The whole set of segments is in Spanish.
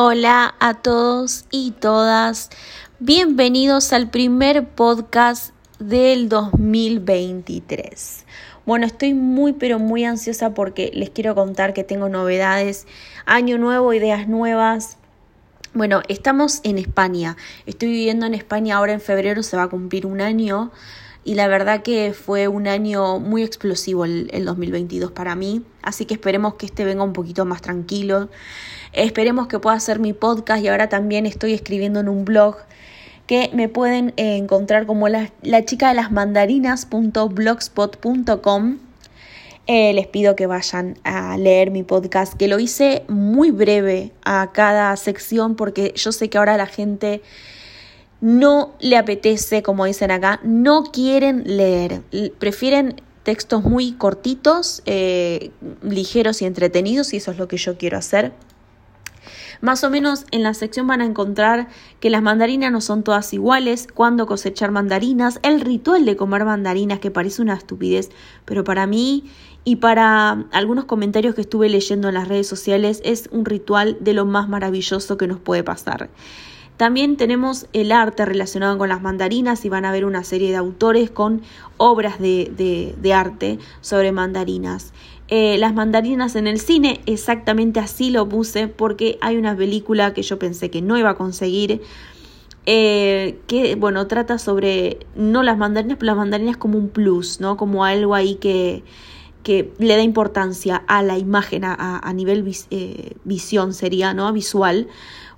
Hola a todos y todas. Bienvenidos al primer podcast del 2023. Bueno, estoy muy pero muy ansiosa porque les quiero contar que tengo novedades, año nuevo, ideas nuevas. Bueno, estamos en España. Estoy viviendo en España ahora en febrero, se va a cumplir un año y la verdad que fue un año muy explosivo el, el 2022 para mí, así que esperemos que este venga un poquito más tranquilo. Esperemos que pueda hacer mi podcast y ahora también estoy escribiendo en un blog que me pueden encontrar como la, chica de las mandarinas.blogspot.com. Eh, les pido que vayan a leer mi podcast, que lo hice muy breve a cada sección porque yo sé que ahora la gente no le apetece, como dicen acá, no quieren leer, prefieren textos muy cortitos, eh, ligeros y entretenidos y eso es lo que yo quiero hacer. Más o menos en la sección van a encontrar que las mandarinas no son todas iguales, cuándo cosechar mandarinas, el ritual de comer mandarinas que parece una estupidez, pero para mí y para algunos comentarios que estuve leyendo en las redes sociales es un ritual de lo más maravilloso que nos puede pasar. También tenemos el arte relacionado con las mandarinas y van a ver una serie de autores con obras de, de arte sobre mandarinas. Eh, las mandarinas en el cine, exactamente así lo puse porque hay una película que yo pensé que no iba a conseguir. Eh, que bueno, trata sobre no las mandarinas, pero las mandarinas como un plus, ¿no? Como algo ahí que, que le da importancia a la imagen, a, nivel eh, visión sería, ¿no? Visual.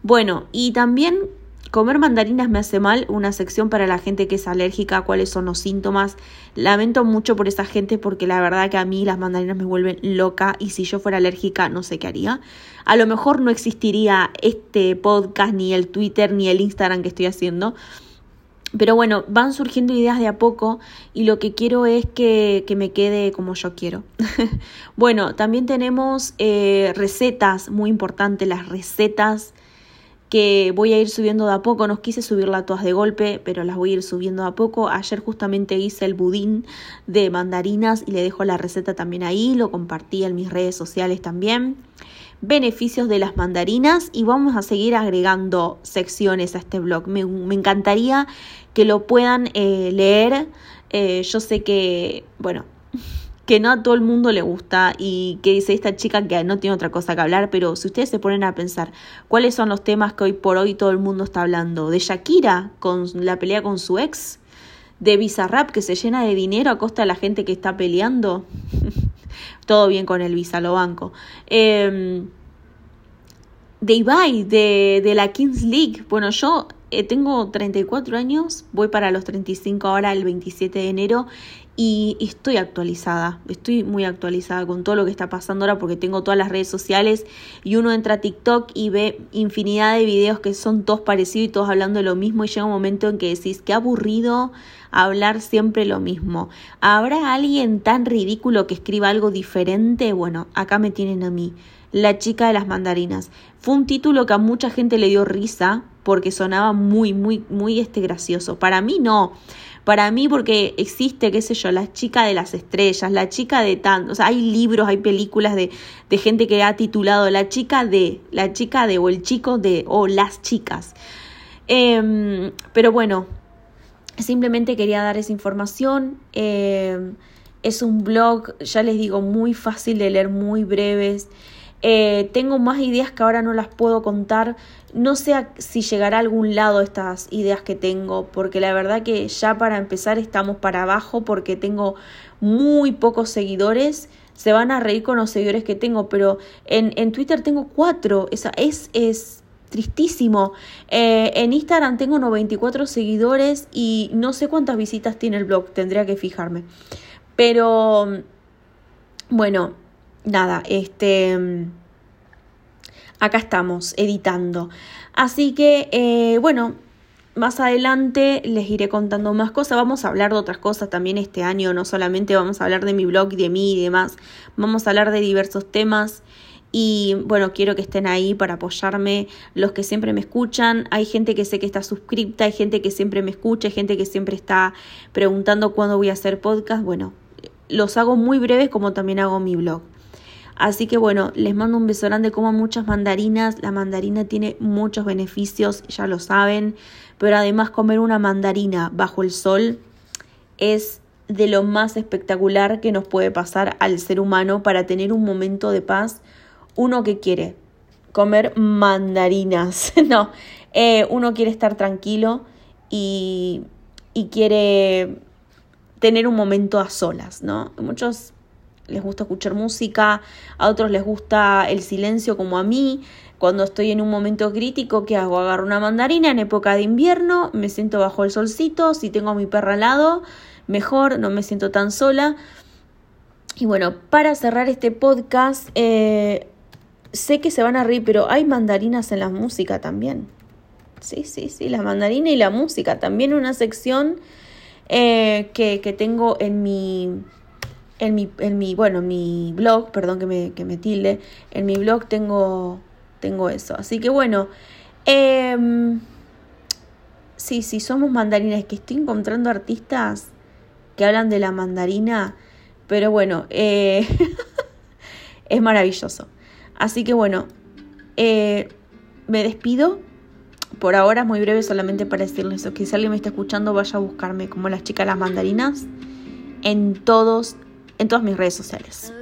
Bueno, y también Comer mandarinas me hace mal, una sección para la gente que es alérgica, cuáles son los síntomas. Lamento mucho por esa gente porque la verdad que a mí las mandarinas me vuelven loca y si yo fuera alérgica no sé qué haría. A lo mejor no existiría este podcast, ni el Twitter, ni el Instagram que estoy haciendo. Pero bueno, van surgiendo ideas de a poco y lo que quiero es que, que me quede como yo quiero. bueno, también tenemos eh, recetas, muy importantes, las recetas que voy a ir subiendo de a poco. No quise subirlas todas de golpe, pero las voy a ir subiendo de a poco. Ayer justamente hice el budín de mandarinas y le dejo la receta también ahí. Lo compartí en mis redes sociales también. Beneficios de las mandarinas y vamos a seguir agregando secciones a este blog. Me, encantaría que lo puedan eh, leer. Eh, yo sé que, bueno, que no a todo el mundo le gusta y que dice esta chica que no tiene otra cosa que hablar, pero si ustedes se ponen a pensar cuáles son los temas que hoy por hoy todo el mundo está hablando, de Shakira con la pelea con su ex, de Bizarrap que se llena de dinero a costa de la gente que está peleando, todo bien con el Visa, lo banco. Eh, de Ibai, de, de la Kings League, bueno, yo eh, tengo 34 años, voy para los 35 ahora el 27 de enero y, estoy actualizada, estoy muy actualizada con todo lo que está pasando ahora porque tengo todas las redes sociales y uno entra a TikTok y ve infinidad de videos que son todos parecidos y todos hablando de lo mismo y llega un momento en que decís, qué aburrido hablar siempre lo mismo. ¿Habrá alguien tan ridículo que escriba algo diferente? Bueno, acá me tienen a mí. La chica de las mandarinas. Fue un título que a mucha gente le dio risa porque sonaba muy, muy, muy este gracioso. Para mí no. Para mí porque existe, qué sé yo, la chica de las estrellas, la chica de tantos, o sea, hay libros, hay películas de, de gente que ha titulado la chica de, la chica de, o el chico de, o las chicas. Em, pero bueno, simplemente quería dar esa información. Em, es un blog, ya les digo, muy fácil de leer, muy breves. Eh, tengo más ideas que ahora no las puedo contar. No sé si llegará a algún lado estas ideas que tengo, porque la verdad que ya para empezar estamos para abajo porque tengo muy pocos seguidores. Se van a reír con los seguidores que tengo, pero en, en Twitter tengo cuatro. Esa es, es tristísimo. Eh, en Instagram tengo 94 seguidores y no sé cuántas visitas tiene el blog, tendría que fijarme. Pero bueno, nada, este, acá estamos editando. Así que, eh, bueno, más adelante les iré contando más cosas. Vamos a hablar de otras cosas también este año. No solamente vamos a hablar de mi blog, de mí y demás. Vamos a hablar de diversos temas. Y bueno, quiero que estén ahí para apoyarme, los que siempre me escuchan. Hay gente que sé que está suscripta, hay gente que siempre me escucha, hay gente que siempre está preguntando cuándo voy a hacer podcast. Bueno, los hago muy breves como también hago mi blog. Así que bueno, les mando un beso grande, coman muchas mandarinas. La mandarina tiene muchos beneficios, ya lo saben. Pero además comer una mandarina bajo el sol es de lo más espectacular que nos puede pasar al ser humano para tener un momento de paz. Uno que quiere comer mandarinas, no, eh, uno quiere estar tranquilo y, y quiere tener un momento a solas, ¿no? Muchos les gusta escuchar música, a otros les gusta el silencio como a mí. Cuando estoy en un momento crítico, ¿qué hago? Agarro una mandarina en época de invierno, me siento bajo el solcito, si tengo a mi perra al lado, mejor, no me siento tan sola. Y bueno, para cerrar este podcast, eh, sé que se van a reír, pero hay mandarinas en la música también. Sí, sí, sí, la mandarina y la música. También una sección eh, que, que tengo en mi en mi, en mi, bueno, mi blog, perdón que me, que me tilde, en mi blog tengo, tengo eso. Así que bueno, eh, sí, sí, somos mandarinas, que estoy encontrando artistas que hablan de la mandarina, pero bueno, eh, es maravilloso. Así que bueno, eh, me despido. Por ahora es muy breve solamente para decirles eso, que si alguien me está escuchando vaya a buscarme como las chicas las mandarinas en todos en todas mis redes sociales.